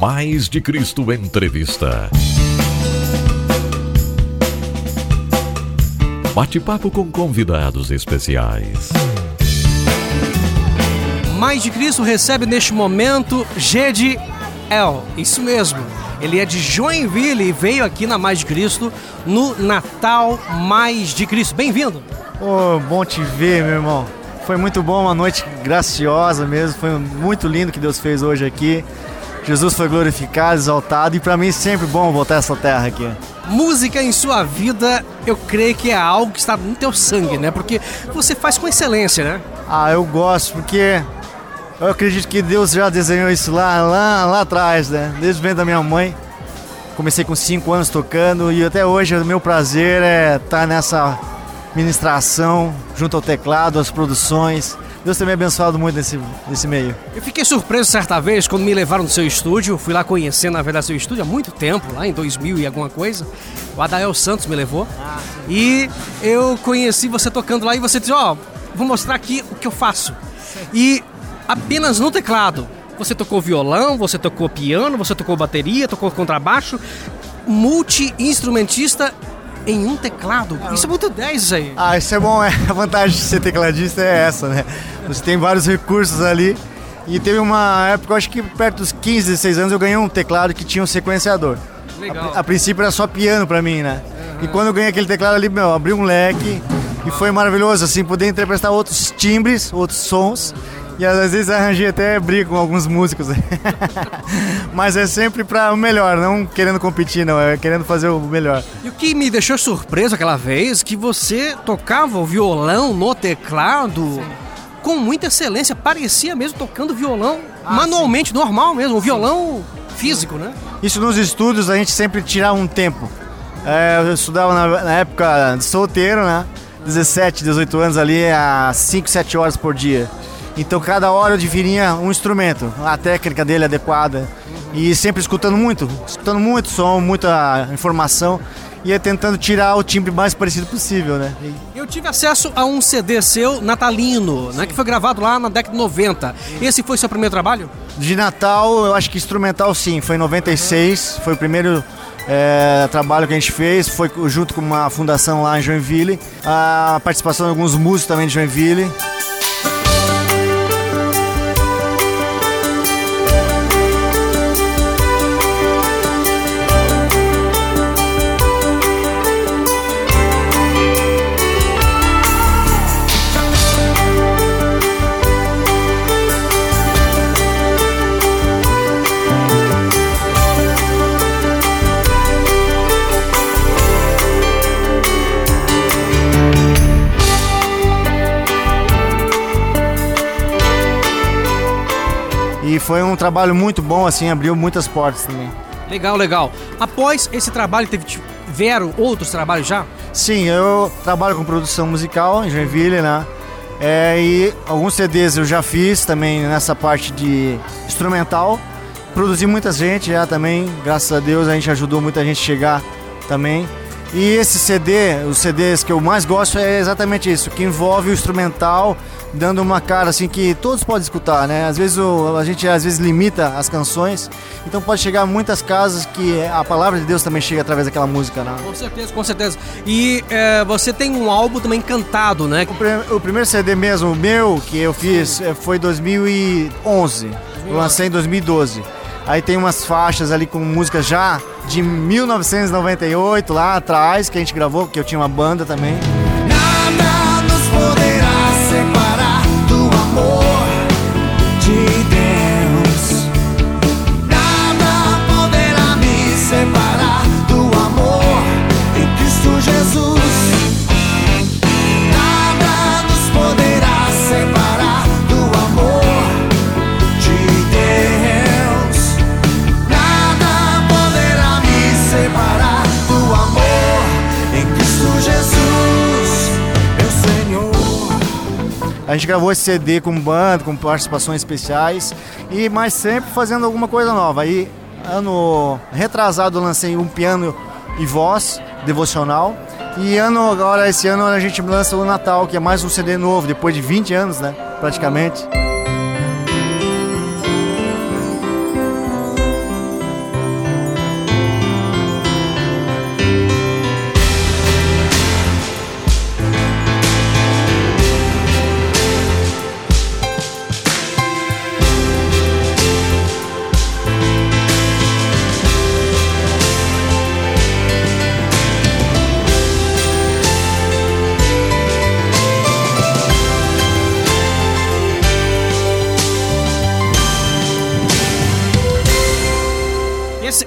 Mais de Cristo Entrevista. Bate-papo com convidados especiais. Mais de Cristo recebe neste momento Gede El. Isso mesmo. Ele é de Joinville e veio aqui na Mais de Cristo no Natal Mais de Cristo. Bem-vindo. Oh, bom te ver, meu irmão. Foi muito bom, uma noite graciosa mesmo. Foi muito lindo que Deus fez hoje aqui. Jesus foi glorificado, exaltado e para mim sempre bom voltar a essa terra aqui. Música em sua vida, eu creio que é algo que está no teu sangue, né? Porque você faz com excelência, né? Ah, eu gosto porque eu acredito que Deus já desenhou isso lá, lá, lá atrás, né? Desde o da minha mãe. Comecei com 5 anos tocando e até hoje o meu prazer é estar tá nessa ministração junto ao teclado, às produções Deus tem me abençoado muito nesse, nesse meio. Eu fiquei surpreso certa vez quando me levaram no seu estúdio. Fui lá conhecer, na verdade, seu estúdio há muito tempo, lá em 2000 e alguma coisa. O Adael Santos me levou. Ah, e eu conheci você tocando lá e você disse: Ó, oh, vou mostrar aqui o que eu faço. E apenas no teclado. Você tocou violão, você tocou piano, você tocou bateria, tocou contrabaixo, multi-instrumentista em um teclado. Isso é muito 10 isso aí. Ah, isso é bom, é. A vantagem de ser tecladista é essa, né? Você tem vários recursos ali. E teve uma época, acho que perto dos 15, 16 anos, eu ganhei um teclado que tinha um sequenciador. Legal. A, a princípio era só piano pra mim, né? Uhum. E quando eu ganhei aquele teclado ali, meu, abriu um leque. E foi maravilhoso, assim, poder interpretar outros timbres, outros sons. E às vezes arranjei até briga com alguns músicos. Mas é sempre para o melhor, não querendo competir, não, é querendo fazer o melhor. E o que me deixou surpreso aquela vez que você tocava o violão no teclado. Sim. Com muita excelência, parecia mesmo tocando violão ah, manualmente, sim. normal mesmo, o violão físico, né? Isso nos estudos a gente sempre tirava um tempo. É, eu estudava na, na época solteiro, né? 17, 18 anos ali, a 5, 7 horas por dia. Então cada hora eu definia um instrumento, a técnica dele adequada. E sempre escutando muito, escutando muito som, muita informação e é tentando tirar o timbre mais parecido possível, né? Eu tive acesso a um CD seu natalino, né, que foi gravado lá na década de 90. Esse foi seu primeiro trabalho? De Natal, eu acho que instrumental sim, foi em 96, foi o primeiro é, trabalho que a gente fez, foi junto com uma fundação lá em Joinville, a participação de alguns músicos também de Joinville. Foi um trabalho muito bom, assim, abriu muitas portas também. Legal, legal. Após esse trabalho, teve, tiveram outros trabalhos já? Sim, eu trabalho com produção musical em Joinville, né? É, e alguns CDs eu já fiz também nessa parte de instrumental. Produzi muita gente já também, graças a Deus a gente ajudou muita gente a chegar também. E esse CD, os CDs que eu mais gosto é exatamente isso, que envolve o instrumental dando uma cara assim que todos podem escutar, né? Às vezes o, a gente às vezes limita as canções, então pode chegar a muitas casas que a palavra de Deus também chega através daquela música, né? Com certeza, com certeza. E é, você tem um álbum também cantado, né? O, o primeiro CD mesmo, meu, que eu fiz. É, foi 2011. Eu lancei em 2012. Aí tem umas faixas ali com músicas já de 1998 lá atrás que a gente gravou, porque eu tinha uma banda também. A gente gravou esse CD com banda, com participações especiais e mais sempre fazendo alguma coisa nova. Aí ano retrasado lancei um piano e voz devocional. E ano agora esse ano a gente lança o Natal, que é mais um CD novo, depois de 20 anos, né, praticamente.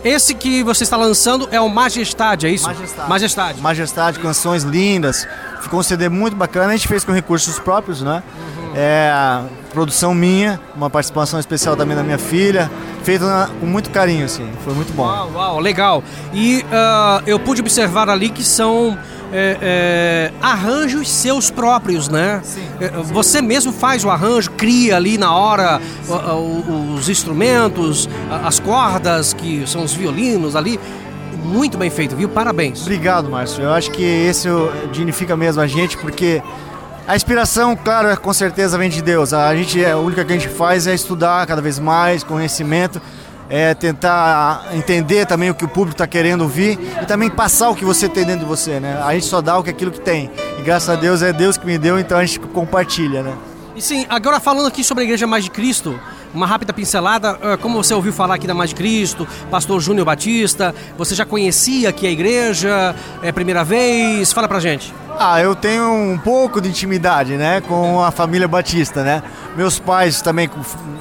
Esse, que você está lançando é o Majestade, é isso? Majestade. Majestade. Majestade, canções lindas. Ficou um CD muito bacana, a gente fez com recursos próprios, né? É, produção minha, uma participação especial também da minha filha, feito na- com muito carinho, assim, foi muito bom. Uau, uau, legal. E ah, eu pude observar ali que são é, é, arranjos seus próprios, né? Sim, É, Você mesmo faz o arranjo, cria ali na hora o- os instrumentos, as cordas, que são os violinos ali. Muito bem feito, viu? Parabéns. Obrigado, Márcio. Eu acho que esse dignifica mesmo a gente, porque a inspiração, claro, é, com certeza vem de Deus. A gente, é, a única que a gente faz é estudar cada vez mais, conhecimento, é tentar entender também o que o público está querendo ouvir e também passar o que você tem dentro de você, né? A gente só dá o que aquilo que tem. E graças a Deus é Deus que me deu, então a gente compartilha, né? E sim, agora falando aqui sobre a Igreja Mais de Cristo, uma rápida pincelada, ah, como você ouviu falar aqui da Mais de Cristo, pastor Júnior Batista, você já conhecia aqui a igreja, é primeira vez? Fala pra gente. Ah, eu tenho um pouco de intimidade, né, com a família Batista, né? Meus pais também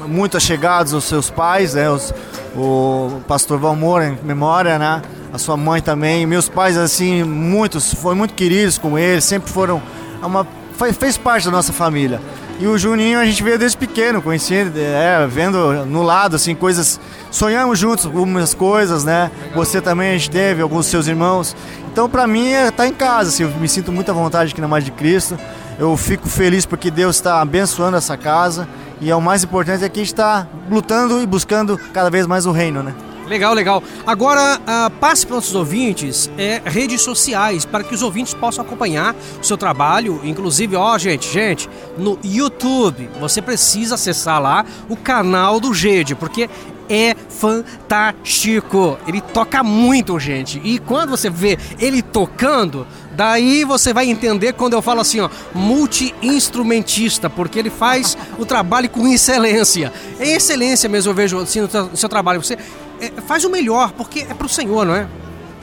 muito achegados aos seus pais, né? Os- o pastor Valmor em memória, né? A sua mãe também. Meus pais assim, muitos, foram muito queridos com ele, sempre foram uma fe- fez parte da nossa família. E o Juninho a gente veio desde pequeno, conhecendo, é, vendo no lado assim coisas, sonhamos juntos algumas coisas, né? Você também a gente teve, alguns seus irmãos. Então pra mim é tá em casa, assim, eu me sinto muito à vontade aqui na Mais de Cristo. Eu fico feliz porque Deus está abençoando essa casa e é o mais importante é que a gente está lutando e buscando cada vez mais o reino, né? Legal, legal. Agora, ah, passe para os nossos ouvintes é, redes sociais para que os ouvintes possam acompanhar o seu trabalho. Inclusive, ó, gente, gente, no YouTube, você precisa acessar lá o canal do Gede, porque é fantástico. Ele toca muito, gente. E quando você vê ele tocando, daí você vai entender quando eu falo assim, ó, multi-instrumentista, porque ele faz o trabalho com excelência. É excelência mesmo, eu vejo assim no seu, trabalho. Você é, faz o melhor, porque é pro Senhor, não é?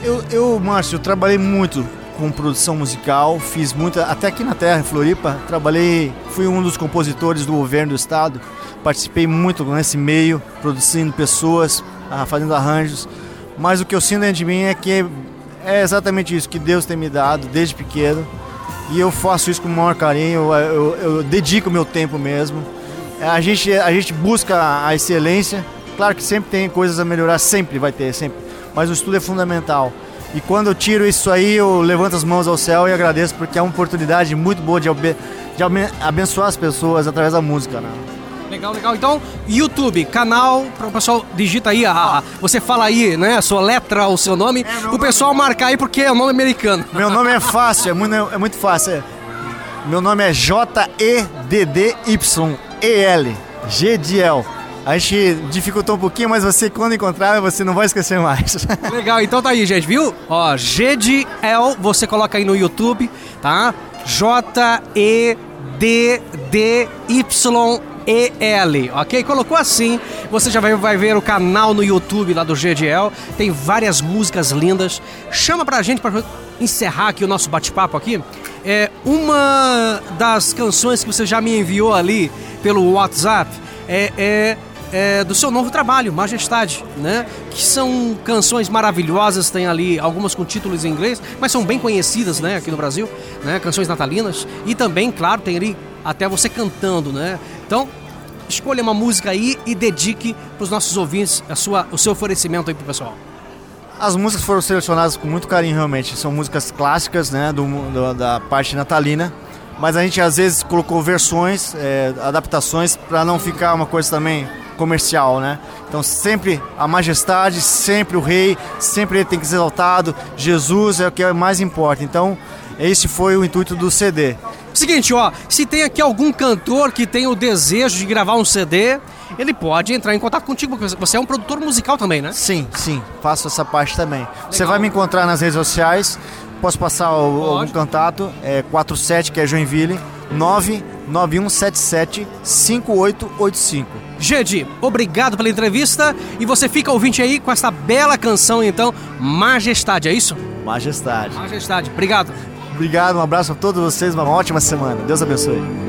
Eu, eu, Márcio, eu trabalhei muito com produção musical, fiz muita, até aqui na Terra, em Floripa, trabalhei, fui um dos compositores do governo do estado, participei muito nesse meio, produzindo pessoas, ah, fazendo arranjos, mas o que eu sinto dentro de mim é que é exatamente isso que Deus tem me dado desde pequeno, e eu faço isso com o maior carinho, eu, eu, eu dedico meu tempo mesmo. A gente, a gente busca a excelência, claro que sempre tem coisas a melhorar, sempre vai ter, sempre, mas o estudo é fundamental. E quando eu tiro isso aí, eu levanto as mãos ao céu e agradeço, porque é uma oportunidade muito boa de, abe- de abe- abençoar as pessoas através da música. Né? Legal, legal. Então, YouTube, canal, para o pessoal digita aí, a, a- você fala aí, né, a sua letra, o seu nome, meu o pessoal marcar aí porque é o nome americano. Meu nome é fácil, é muito, é muito fácil. é- Meu nome é J-E-D-D-Y-E-L, Gediel. A gente dificultou um pouquinho, mas você quando encontrar, você não vai esquecer mais. Legal, então tá aí, gente, viu? Ó, G de El, você coloca aí no YouTube, tá? J-E-D-D-Y-E-L, ok? Colocou assim, você já vai, vai ver o canal no YouTube lá do GDL, tem várias músicas lindas. Chama pra gente pra encerrar aqui o nosso bate-papo aqui. É uma das canções que você já me enviou ali pelo WhatsApp é, é é, do seu novo trabalho, Majestade, né? Que são canções maravilhosas, tem ali algumas com títulos em inglês, mas são bem conhecidas, né? Aqui no Brasil, né? Canções natalinas e também, claro, tem ali até você cantando, né? Então, escolha uma música aí e dedique para os nossos ouvintes a sua, o seu oferecimento aí pro pessoal. As músicas foram selecionadas com muito carinho, realmente. São músicas clássicas, né, do, do- da parte natalina. Mas a gente às vezes colocou versões, é, adaptações, para não ficar uma coisa também comercial, né? Então sempre a majestade, sempre o rei, sempre ele tem que ser exaltado. Jesus é o que mais importa. Então esse foi o intuito do CD. Seguinte, ó, se tem aqui algum cantor que tem o desejo de gravar um CD, ele pode entrar em contato contigo, porque você é um produtor musical também, né? Sim, sim, faço essa parte também. Você vai me encontrar nas redes sociais. Posso passar o, algum contato? É 47, que é Joinville, 99177 5885. Gedi, obrigado pela entrevista e você fica ouvinte aí com essa bela canção, então, Majestade, é isso? Majestade. Majestade, obrigado. Obrigado, um abraço a todos vocês, uma ótima semana. Deus abençoe.